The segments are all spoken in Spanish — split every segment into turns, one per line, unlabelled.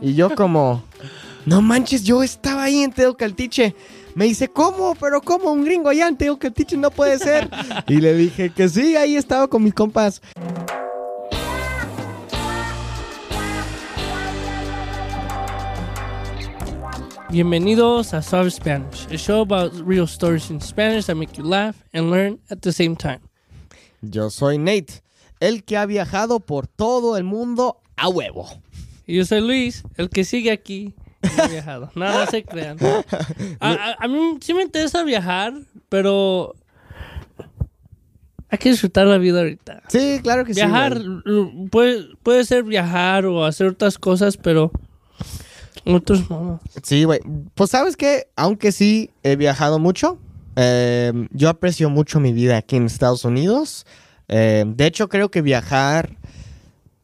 Y yo como, no manches, yo estaba ahí en Teocaltiche. Me dice, ¿cómo? ¿Pero cómo? Un gringo allá en Teocaltiche no puede ser. y le dije que sí, ahí estaba con mis compas.
Bienvenidos a Suave Spanish, a show about real stories in Spanish that make you laugh and learn at the same time.
Yo soy Nate, el que ha viajado por todo el mundo a huevo.
Y yo soy Luis, el que sigue aquí no ha viajado. Nada se crean. A, a- a mí sí me interesa viajar, pero hay que disfrutar la vida ahorita.
Sí, claro que
Viajar
sí. güey.
l- puede, puede ser viajar o hacer otras cosas, pero otros no.
Sí, güey. Pues sabes que, aunque sí he viajado mucho, eh, yo aprecio mucho mi vida aquí en Estados Unidos. Eh, de hecho, creo que viajar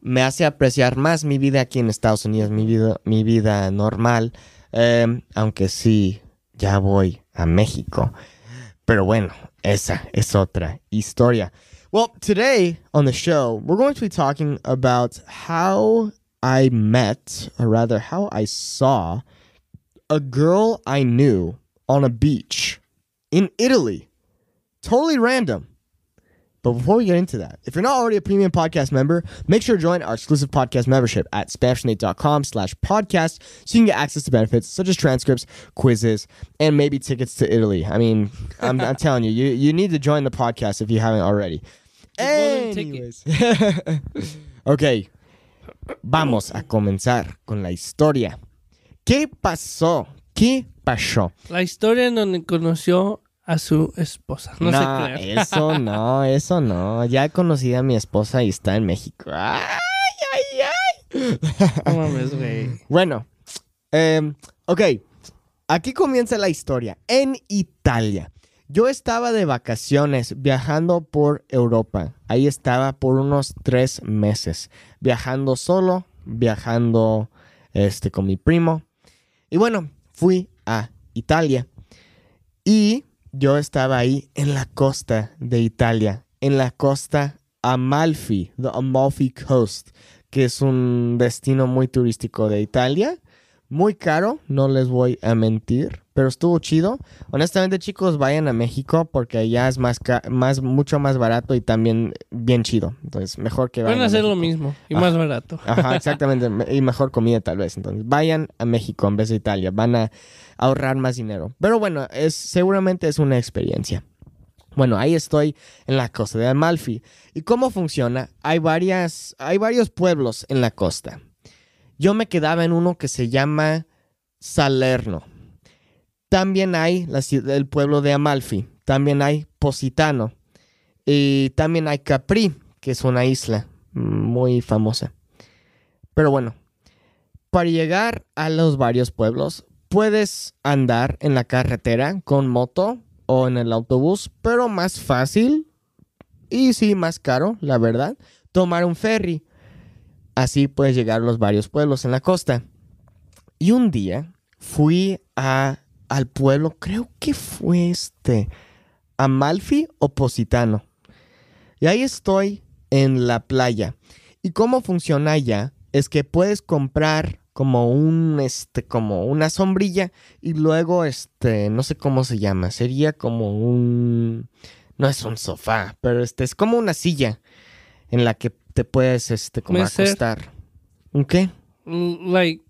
me hace apreciar más mi vida aquí en Estados Unidos, mi vida, mi vida normal. Eh, aunque sí, ya voy a México. Pero bueno, esa es otra historia. Well, today on the show, we're going to be talking about how I met, or rather, how I saw a girl I knew on a beach in Italy. Totally random. But before we get into that, if you're not already a premium podcast member, make sure to join our exclusive podcast membership at SpanishNate.com slash podcast so you can get access to benefits such as transcripts, quizzes, and maybe tickets to Italy. I mean, I'm, I'm telling you, you, you need to join the podcast if you haven't already. Anyways. ok, vamos a comenzar con la historia. ¿Qué pasó? ¿Qué pasó?
La historia en donde conoció a su esposa. No, se crean.
eso no, eso no. Ya conocí a mi esposa y está en México. ¡Ay, ay, ay!
No mames, güey.
Bueno, em, ok. Aquí comienza la historia. En Italia. Yo estaba de vacaciones viajando por Europa. Ahí estaba por unos tres meses. Viajando solo, viajando este, con mi primo. Y bueno, fui a Italia. Y yo estaba ahí en la costa de Italia. En la costa Amalfi, the Amalfi Coast, que es un destino muy turístico de Italia. Muy caro, no les voy a mentir, pero estuvo chido. Honestamente, chicos, vayan a México porque allá es más, más mucho más barato y también bien chido. Entonces, mejor que vayan.
Pueden
a
hacer lo mismo y
Ah.
más barato.
Ajá, exactamente. me- Y mejor comida tal vez. Entonces, vayan a México en vez de Italia. Van a ahorrar más dinero. Pero bueno, es, seguramente es una experiencia. Bueno, ahí estoy en la costa de Amalfi. ¿Y cómo funciona? Hay, varias, hay varios pueblos en la costa. Yo me quedaba en uno que se llama Salerno. También hay la el pueblo de Amalfi. También hay Positano. Y también hay Capri, que es una isla muy famosa. Pero bueno, para llegar a los varios pueblos, puedes andar en la carretera con moto o en el autobús, pero más fácil y sí más caro, la verdad, tomar un ferry. Así puedes llegar a los varios pueblos en la costa. Y un día fui a, al pueblo, creo que fue este, Amalfi o Positano. Y ahí estoy en la playa. ¿Y cómo funciona allá? Es que puedes comprar como un, este, como una sombrilla y luego, este, no sé cómo se llama, sería como un, no es un sofá, pero este, es como una silla en la que te puedes, este, como
Mecer.
acostar.
Mm, Like,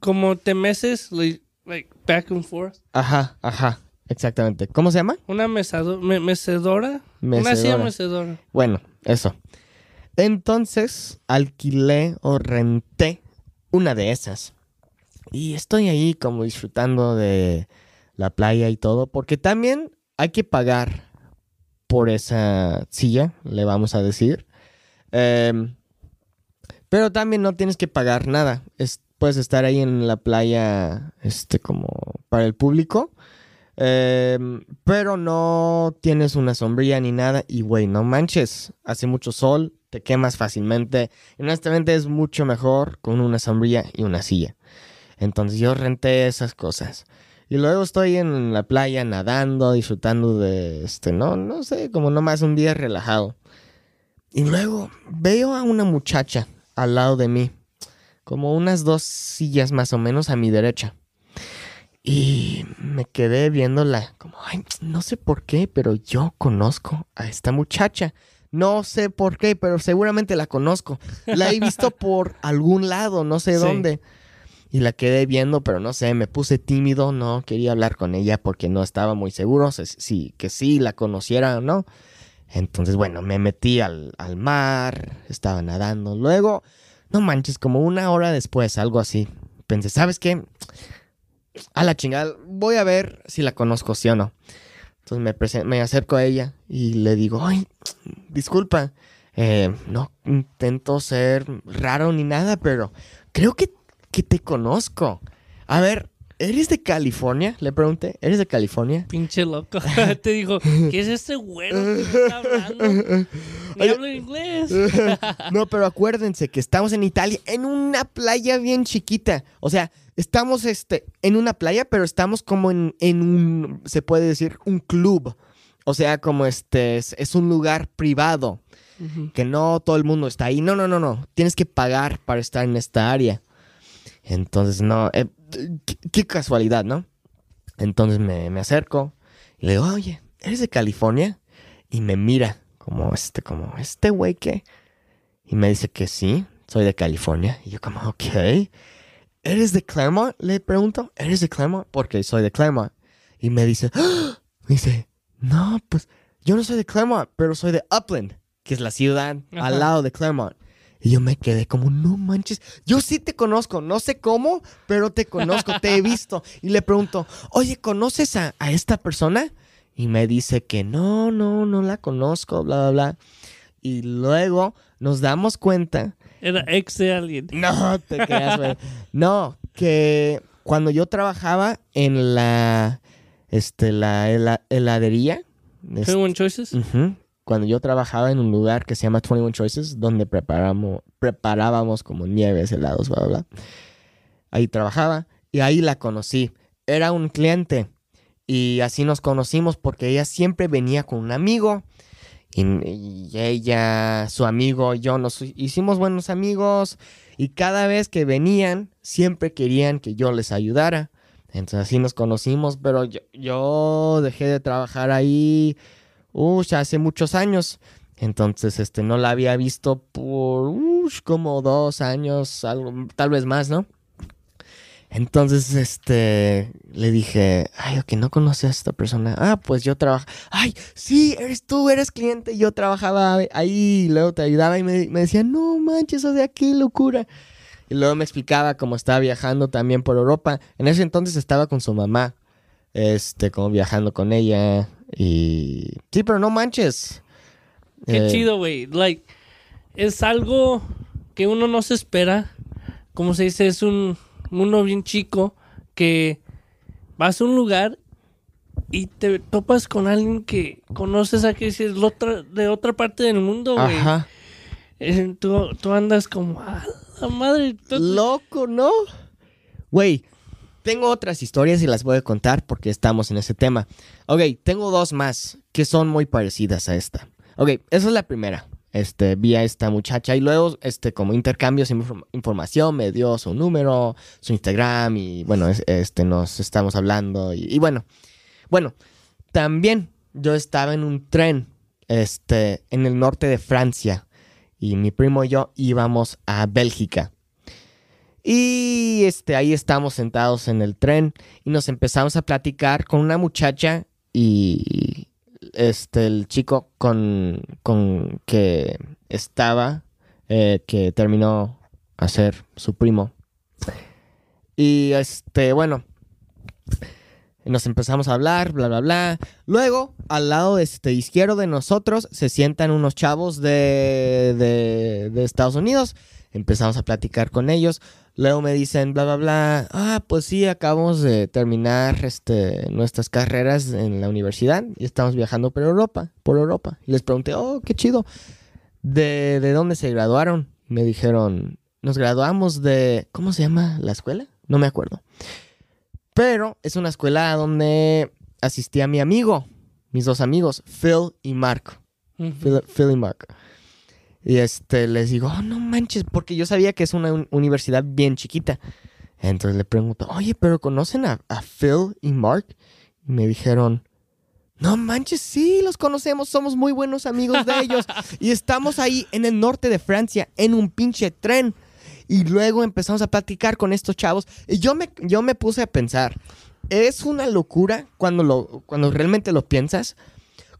como te meses, like, like back and forth.
Ajá, ajá, exactamente. ¿Cómo se llama?
Una mesado- me- mecedora. Una silla
mecedora. Bueno, eso. Entonces alquilé o renté una de esas. Y estoy ahí como disfrutando de la playa y todo, porque también hay que pagar por esa silla, le vamos a decir. Em, pero también no tienes que pagar nada. Es- puedes estar ahí en la playa, este, como para el público. Em, pero no tienes una sombrilla ni nada. Y, güey, no manches. Hace mucho sol, te quemas fácilmente. Y honestamente es mucho mejor con una sombrilla y una silla. Entonces yo renté esas cosas. Y luego estoy en la playa nadando, disfrutando de este, no, no sé, como nomás un día relajado. Y luego veo a una muchacha al lado de mí. como unas dos sillas más o menos a mi derecha. Y me quedé viéndola, como, ay, no sé por qué, pero yo conozco a esta muchacha. No sé por qué, pero seguramente la conozco. La he visto por algún lado, no sé
Sí.
dónde. Y la quedé viendo, pero no sé, me puse tímido, no quería hablar con ella porque no estaba muy seguro si, si- que sí la conociera o no. Entonces, bueno, me metí al, al mar, estaba nadando. Luego, no manches, como una hora después, algo así. Pensé, ¿sabes qué? A la chingada, voy a ver si la conozco, sí o no. Entonces me, me acerco a ella y le digo, ay, disculpa, eh, no intento ser raro ni nada, pero creo que, que te conozco. A ver, ¿eres de California? Le pregunté, ¿eres de California?
Pinche loco. Te dijo, ¿qué es este güero que me está hablando?
Oye.
hablo inglés.
no, pero acuérdense que estamos en Italia, en una playa bien chiquita. O sea, estamos este, en una playa, pero estamos como en, en un, se puede decir, un club. O sea, como este, es, es un lugar privado, que no todo el mundo está ahí. No, no, no, no. Tienes que pagar para estar en esta área. Entonces, no, eh, qué, qué casualidad, ¿no? Entonces me, me acerco y le digo, oye, ¿eres de California? Y me mira como este, como, ¿este güey qué? Y me dice que sí, soy de California. Y yo como, ok. ¿Eres de Claremont? Le pregunto, ¿eres de Claremont? Porque soy de Claremont. Y me dice, ¡Ah! me dice, no, pues yo no soy de Claremont, pero soy de Upland, que es la ciudad
Ajá.
al lado de Claremont. Y yo me quedé como, no manches, yo sí te conozco, no sé cómo, pero te conozco, te he visto. Y le pregunto, oye, ¿conoces a, a esta persona? Y me dice que no, no, no la conozco, bla, bla, bla. Y luego nos damos cuenta
Era ex de alguien.
no te creas, güey. No, que cuando yo trabajaba en la, este, la hela- heladería, este,
21 Choices.
ujú, cuando yo trabajaba en un lugar que se llama 21 Choices, donde preparamos, preparábamos como nieves, helados, bla, bla, bla. Ahí trabajaba y ahí la conocí. Era un cliente y así nos conocimos porque ella siempre venía con un amigo. Y, ella, su amigo, yo nos hicimos buenos amigos. Y cada vez que venían, siempre querían que yo les ayudara. Entonces así nos conocimos, pero yo, yo dejé de trabajar ahí ush, hace muchos años. Entonces, este, no la había visto por ush, como dos años, algo, tal vez más, ¿no? Entonces, este, le dije, ay, ok, no conoces a esta persona. Ah, pues yo trabajo. Ay, sí, eres tú, eres cliente. Yo trabajaba ahí y luego te ayudaba y me, me decía, no manches, o sea, qué locura. Y luego me explicaba cómo estaba viajando también por Europa. En ese entonces estaba con su mamá, este, como viajando con ella. Y sí, pero no manches.
Qué
Eh,
chido, güey. Like, es algo que uno no se espera. Como se dice, es un mundo bien chico que vas a un lugar y te topas con alguien que conoces a que es de otra parte del mundo, güey.
Ajá.
Eh, Tú, tú andas como, ah, la madre. tú-
Loco, ¿no? Güey, tengo otras historias y las voy a contar porque estamos en ese tema. Ok, tengo dos más que son muy parecidas a esta. Ok, esa es la primera. Este, vi a esta muchacha y luego, este, como intercambios inform- información, me dio su número, su Instagram y bueno, es- este, nos estamos hablando y, y bueno, bueno, también yo estaba en un tren, este, en el norte de Francia y mi primo y yo íbamos a Bélgica. Y este, ahí estamos sentados en el tren y nos empezamos a platicar con una muchacha y este, el chico con, con que estaba, eh, que terminó a ser su primo. Y este, bueno, nos empezamos a hablar, bla, bla, bla. Luego, al lado este, izquierdo de nosotros, se sientan unos chavos de, de, de Estados Unidos. Empezamos a platicar con ellos. Luego me dicen, bla, bla, bla. Ah, pues sí, acabamos de terminar este, nuestras carreras en la universidad y estamos viajando por Europa, por Europa. Y les pregunté, oh, qué chido. ¿De, de dónde se graduaron? Me dijeron, nos graduamos de, ¿cómo se llama la escuela? No me acuerdo. Pero es una escuela donde asistía mi amigo, mis dos amigos, Phil y Mark. Phil, Phil y Mark. Y este, les digo, oh, no manches, porque yo sabía que es una un- universidad bien chiquita. Entonces le pregunto, oye, pero ¿conocen a, a Phil y Mark? Y me dijeron, no manches, sí, los conocemos, somos muy buenos amigos de ellos. y estamos ahí en el norte de Francia, en un pinche tren. Y luego empezamos a platicar con estos chavos. Y yo me, yo me puse a pensar, es una locura cuando, lo, cuando realmente lo piensas.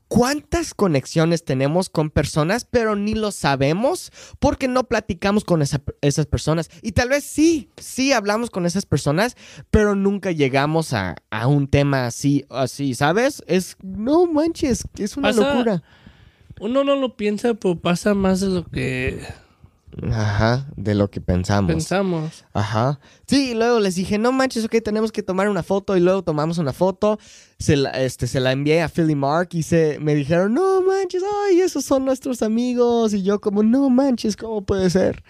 ¿Cuántas conexiones tenemos con personas, pero ni lo sabemos porque no platicamos con esa- esas personas? Y tal vez sí, sí hablamos con esas personas, pero nunca llegamos a, a un tema así, así, ¿sabes? Es, no manches, es una
Pasa-
locura.
Uno no lo piensa, pero pasa más de lo que
Ajá, de lo que pensamos.
pensamos.
Ajá. Sí, y luego les dije, no manches, ok, tenemos que tomar una foto. Y luego tomamos una foto. Se la, este, se la envié a Philly Mark y se, me dijeron, no manches, ay, esos son nuestros amigos. Y yo como, no manches, ¿cómo puede ser?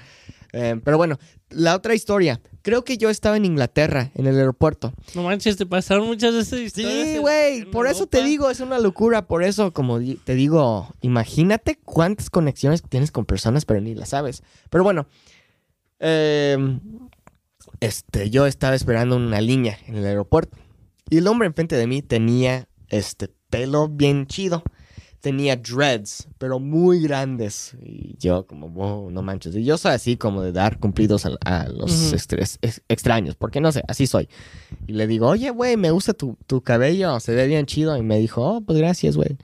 Eh, pero bueno, la otra historia. Creo que yo estaba en Inglaterra, en el aeropuerto.
No manches, te pasaron muchas de estas historias.
Sí, güey, por eso te digo, es una locura. Por eso, como te digo, imagínate cuántas conexiones tienes con personas, pero ni las sabes. Pero bueno, eh, este, yo estaba esperando una línea en el aeropuerto. Y el hombre enfrente de mí tenía este pelo bien chido. Tenía dreads, pero muy grandes. Y yo como, wow, no manches. Y yo soy así como de dar cumplidos a, a los ex- extraños, porque no sé, así soy. Y le digo, oye, güey, me gusta tu, tu cabello, se ve bien chido. Y me dijo, oh, pues gracias, güey.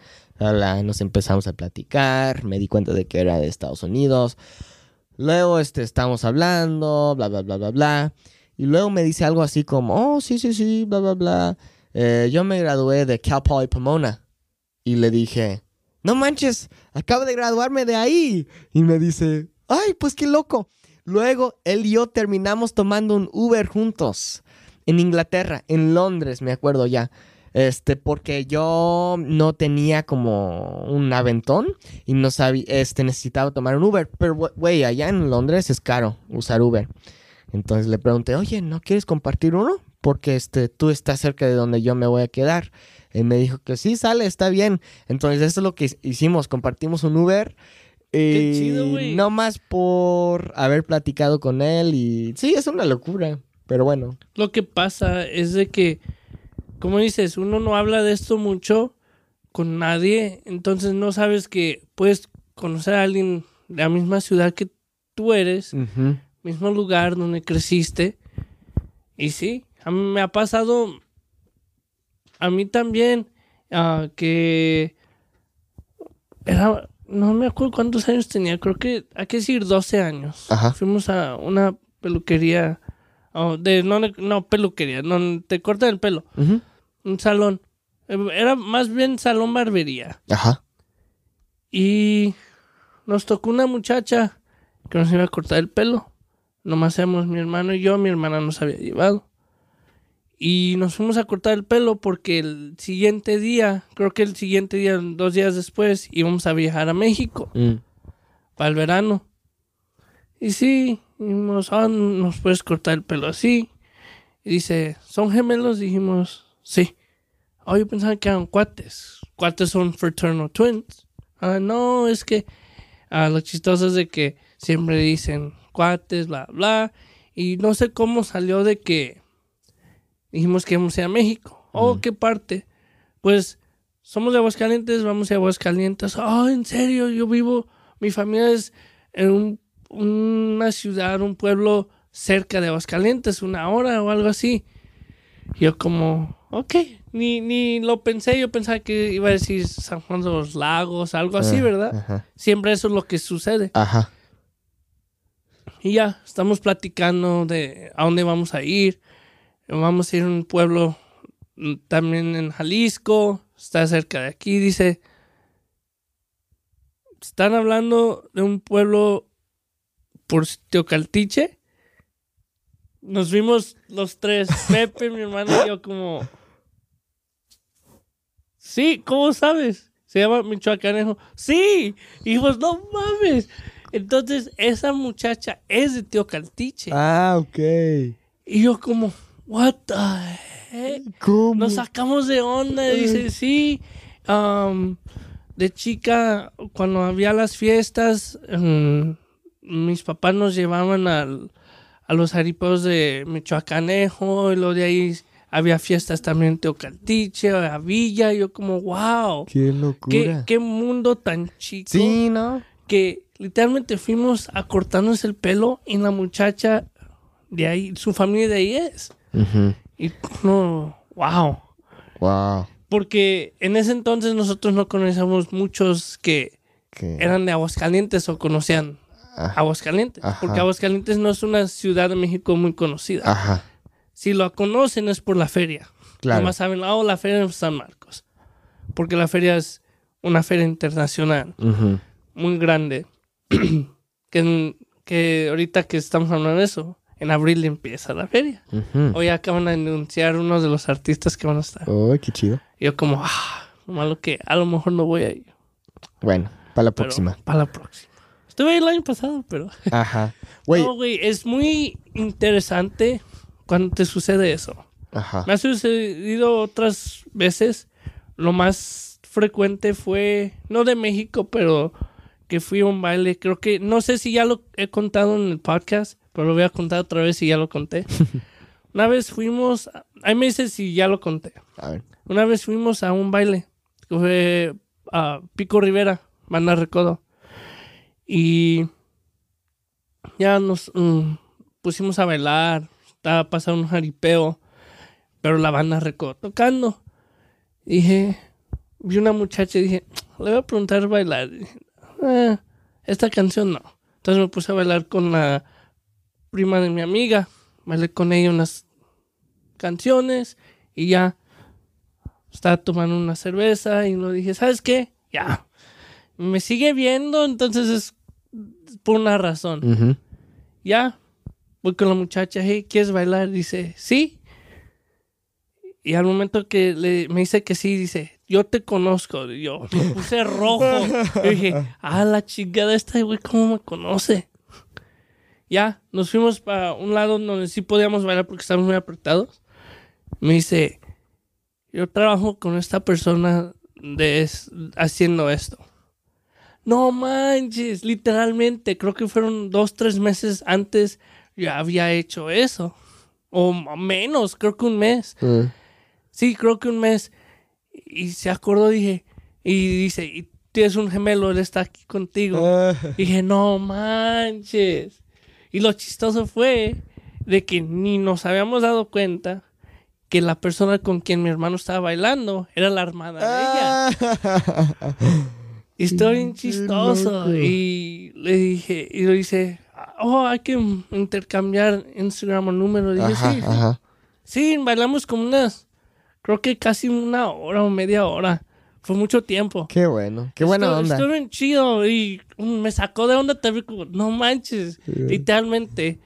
Nos empezamos a platicar, me di cuenta de que era de Estados Unidos. Luego, este, estamos hablando, bla, bla, bla, bla, bla. Y luego me dice algo así como, oh, sí, sí, sí, bla, bla, bla. Eh, yo me gradué de Cal Poly Pomona. Y le dije, no manches, acabo de graduarme de ahí. Y me dice, ay, pues qué loco. Luego, él y yo terminamos tomando un Uber juntos. En Inglaterra, en Londres, me acuerdo ya. Este, porque yo no tenía como un aventón y no sabía, este, necesitaba tomar un Uber. Pero, güey, allá en Londres es caro usar Uber. Entonces le pregunté, oye, ¿no quieres compartir uno? Porque este, tú estás cerca de donde yo me voy a quedar. Y me dijo que sí, sale, está bien. Entonces eso es lo que hicimos, compartimos un Uber.
Qué
Y
chido, güey.
no más por haber platicado con él y sí, es una locura, pero bueno.
Lo que pasa es de que, como dices, uno no habla de esto mucho con nadie, entonces no sabes que puedes conocer a alguien de la misma ciudad que tú eres, mismo lugar donde creciste. Y sí, a mí me ha pasado, a mí también, ah, que era, no me acuerdo cuántos años tenía, creo que hay que decir 12 años.
Ajá.
Fuimos a una peluquería, oh, de, no, no peluquería, no, te cortan el pelo, un salón. Era más bien salón barbería.
Ajá.
Y nos tocó una muchacha que nos iba a cortar el pelo. Nomás éramos mi hermano y yo, mi hermana nos había llevado. Y nos fuimos a cortar el pelo porque el siguiente día, creo que el siguiente día, dos días después, íbamos a viajar a México
Mm.
para el verano. Y sí, dijimos, ah, nos puedes cortar el pelo así. Y dice, ¿son gemelos? Dijimos, sí. Oh, yo pensaba que eran cuates. Cuates son fraternal twins. Ah, no, es que ah, lo chistoso es de que siempre dicen cuates, bla, bla. Y no sé cómo salió de que dijimos que íbamos a ir a México. Oh, ¿qué parte? Pues somos de Aguascalientes, vamos a Aguascalientes. Oh, en serio, yo vivo, mi familia es en un- una ciudad, un pueblo cerca de Aguascalientes, una hora o algo así. Yo como, ok, ni, ni lo pensé, yo pensaba que iba a decir San Juan de los Lagos, algo así,
Ah,
¿verdad?
Ajá.
Siempre eso es lo que sucede.
Ajá.
Y ya, estamos platicando de a dónde vamos a ir. Vamos a ir a un pueblo mm, también en Jalisco, está cerca de aquí, dice. Están hablando de un pueblo por Teocaltiche. Nos vimos los tres, Pepe, mi hermano y yo, como. Sí, ¿cómo sabes? Se llama Michoacanejo. Sí, y dijimos, no mames. Entonces, esa muchacha es de Teocaltiche.
Ah, ok.
Y yo como, what the heck?
¿Cómo?
Nos sacamos de onda. Dice, sí. um, de chica, cuando había las fiestas, mm, mis papás nos llevaban al, a los jaripeos de Michoacanejo y lo de ahí había fiestas también en Teocaltiche, a Villa, y yo como, wow,
Qué
qué,
locura.
qué mundo tan chico
Sí, ¿no?
que literalmente fuimos a cortarnos el pelo y la muchacha de ahí, su familia de ahí es. Y no, wow.
Wow.
Porque en ese entonces nosotros no conocíamos muchos que
Qué-
eran de Aguascalientes o conocían
Ah,
Aguascalientes.
Ajá.
Porque Aguascalientes no es una ciudad de México muy conocida.
Ajá.
Si lo conocen es por la feria.
Claro.
Nomás saben, oh, la feria de San Marcos. Porque la feria es una feria internacional muy grande. que, que ahorita que estamos hablando de eso, en abril empieza la feria. Hoy acaban de anunciar uno de los artistas que van a estar.
Oh, qué chido.
Y yo como, ah, lo malo que a lo mejor no voy a ir.
Bueno, para la
pero
próxima.
Para la próxima. Estuve ahí el año pasado, pero...
Ajá. Güey.
No, güey, es muy interesante cuando te sucede eso.
Ajá.
Me ha sucedido otras veces. Lo más frecuente fue, no de México, pero que fui a un baile. Creo que, no sé si ya lo he contado en el podcast, pero lo voy a contar otra vez si ya lo conté. Una vez fuimos, ahí me dice si ya lo conté.
A ver.
Una vez fuimos a un baile, que fue a Pico Rivera, Banda Recodo. Y ya nos mm, pusimos a bailar, estaba pasando un jaripeo, pero la banda Recodo tocando. Dije, vi una muchacha y dije, le voy a preguntar bailar. Dije, "Ah, esta canción no. Entonces me puse a bailar con la prima de mi amiga. Bailé con ella unas canciones y ya estaba tomando una cerveza y lo dije, ¿sabes qué? Ya. Me sigue viendo, entonces es por una razón. Ya. Voy con la muchacha, hey, ¿quieres bailar? Dice, sí. Y al momento que le, me dice que sí, dice, yo te conozco. Y yo me puse rojo. Y dije, ah, la chingada esta, güey, ¿cómo me conoce? Ya, nos fuimos para un lado donde sí podíamos bailar porque estábamos muy apretados. Me dice, yo trabajo con esta persona de es- haciendo esto. No manches, literalmente, creo que fueron dos, tres meses antes ya había hecho eso. O menos, creo que un mes.
Mm.
Sí, creo que un mes. Y se acordó, dije, y dice, y tienes un gemelo, él está aquí contigo.
Ah,
Dije, no manches. Y lo chistoso fue de que ni nos habíamos dado cuenta que la persona con quien mi hermano estaba bailando era la hermana de ella.
ah.
Y estoy bien chistoso. Y le dije, y lo dice, oh, hay que intercambiar Instagram o número. Dije,
Ajá,
sí, sí.
ajá.
Sí, bailamos como unas, creo que casi una hora o media hora. Fue mucho tiempo.
Qué bueno. Qué buena
Estuvo-
onda.
Estuvo bien chido y mm, me sacó de onda también como, no manches, literalmente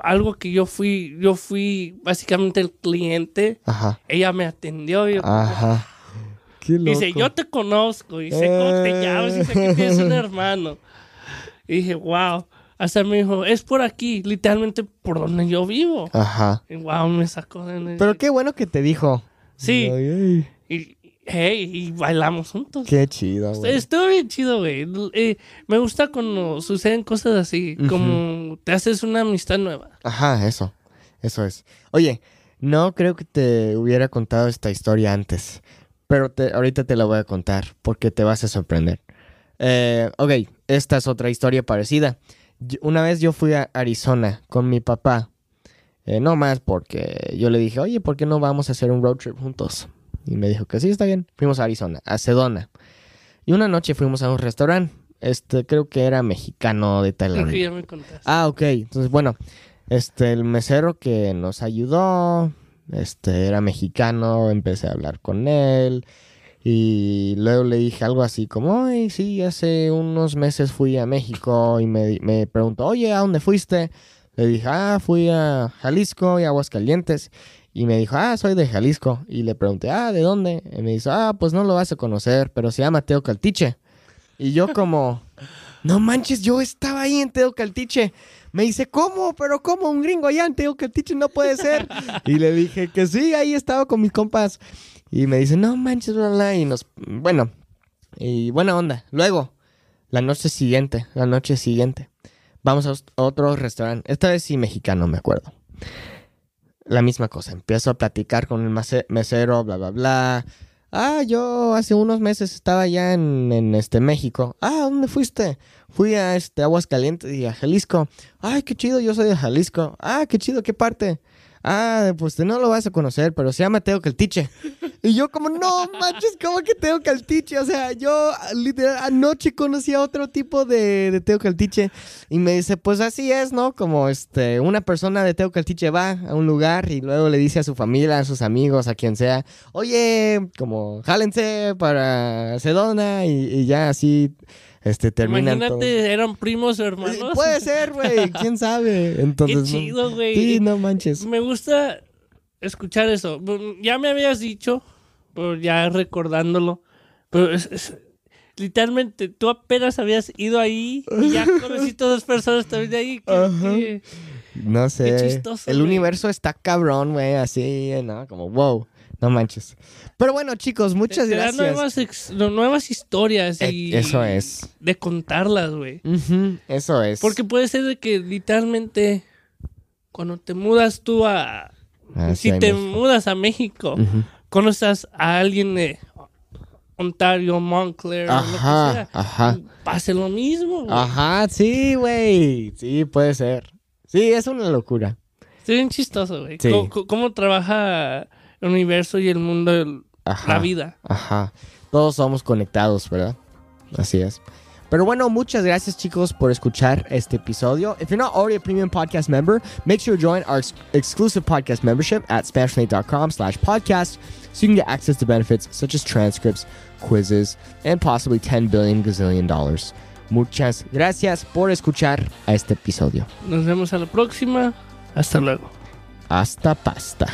algo que yo fui, yo fui básicamente el cliente,
Ajá.
ella me atendió y yo,
Ajá. Qué loco.
dice, yo te conozco y sé cómo te
Eh.
llamas y sé que tienes un hermano. Y dije, wow, hasta me dijo, es por aquí, literalmente por donde yo vivo.
Ajá.
Y wow, me sacó de.
Pero qué bueno que te dijo.
Sí,
Ay, ay.
y, hey, y bailamos juntos.
Qué chido, güey.
Estuvo bien chido, güey. Eh, me gusta cuando suceden cosas así, como te haces una amistad nueva.
Ajá, eso. Eso es. Oye, no creo que te hubiera contado esta historia antes. Pero te- ahorita te la voy a contar porque te vas a sorprender. Eh, ok, esta es otra historia parecida. Yo- una vez yo fui a Arizona con mi papá. Eh, no más porque yo le dije, oye, ¿por qué no vamos a hacer un road trip juntos? Y me dijo que sí, está bien. Fuimos a Arizona, a Sedona. Y una noche fuimos a un restaurante. Este, creo que era mexicano de Tailandia.
ya me contaste.
Ah, ok. Entonces, bueno, este, el mesero que nos ayudó, este, era mexicano, empecé a hablar con él y luego le dije algo así como, ay, sí, hace unos meses fui a México y me, me preguntó, oye, ¿a dónde fuiste? Le dije, ah, fui a Jalisco y Aguascalientes. Y me dijo, ah, soy de Jalisco. Y le pregunté, ah, ¿de dónde? Y me dijo, ah, pues no lo vas a conocer, pero se llama Teo Caltiche. Y yo como, no manches, yo estaba ahí en Teo Caltiche. Me dice, ¿cómo? ¿Pero cómo? Un gringo allá en Teo Caltiche no puede ser. y le dije que sí, ahí estaba con mis compas. Y me dice, no manches, bla, bla. Y nos, bueno, Y buena onda. Luego, la noche siguiente, la noche siguiente, vamos a otro restaurante. Esta vez sí mexicano, me acuerdo. La misma cosa. Empiezo a platicar con el mesero, bla, bla, bla. Ah, yo hace unos meses estaba allá en, en, este México. Ah, ¿dónde fuiste? Fui a este Aguascalientes y a Jalisco. Ay, qué chido, yo soy de Jalisco. Ah, qué chido, ¿qué parte? Ah, pues no lo vas a conocer, pero se llama Teo Caltiche. Y yo como, no manches, ¿cómo que Teo Caltiche? O sea, yo literal anoche conocí a otro tipo de, Teo Caltiche. Y me dice, pues así es, ¿no? Como este, una persona de Teo Caltiche va a un lugar y luego le dice a su familia, a sus amigos, a quien sea, oye, como, jálense para Sedona y ya así, este, terminan
Imagínate,
todos.
eran primos o hermanos.
Puede ser, güey, quién sabe. Entonces,
Qué chido, güey.
Sí, no manches.
Me gusta escuchar eso. Ya me habías dicho, pero ya recordándolo. Pero es, es- literalmente, tú apenas habías ido ahí y ya conociste a dos personas también de ahí. que-
No sé.
chistoso,
El universo está cabrón, güey, así, ¿no? Como, wow, no manches. Pero bueno, chicos, muchas
te
gracias.
Nuevas, ex- nuevas historias
Eh,
y
Eso es.
de contarlas, güey.
Eso es.
Porque puede ser de que literalmente cuando te mudas tú a...
Ah,
si
sí,
te
México.
mudas a México,
Ujú.
conoces a alguien de Ontario, Montclair, o lo que
Ajá,
sea,
ajá.
pase lo mismo. güey.
Ajá, sí, güey. Sí, puede ser. Sí, es una locura.
Está bien chistoso, güey.
Sí.
Cómo- cómo trabaja el universo y el mundo,
Ajá.
la vida.
Ajá. Todos somos conectados, ¿verdad? Así es. Pero bueno, muchas gracias chicos por escuchar este episodio. If you're not already a premium podcast member, make sure to join our ex- exclusive podcast membership at SpanishLink.com slash podcast so you can get access to benefits such as transcripts, quizzes, and possibly 10 billion gazillion dollars. Muchas gracias por escuchar a este episodio.
Nos vemos a la próxima. Hasta luego.
Hasta pasta.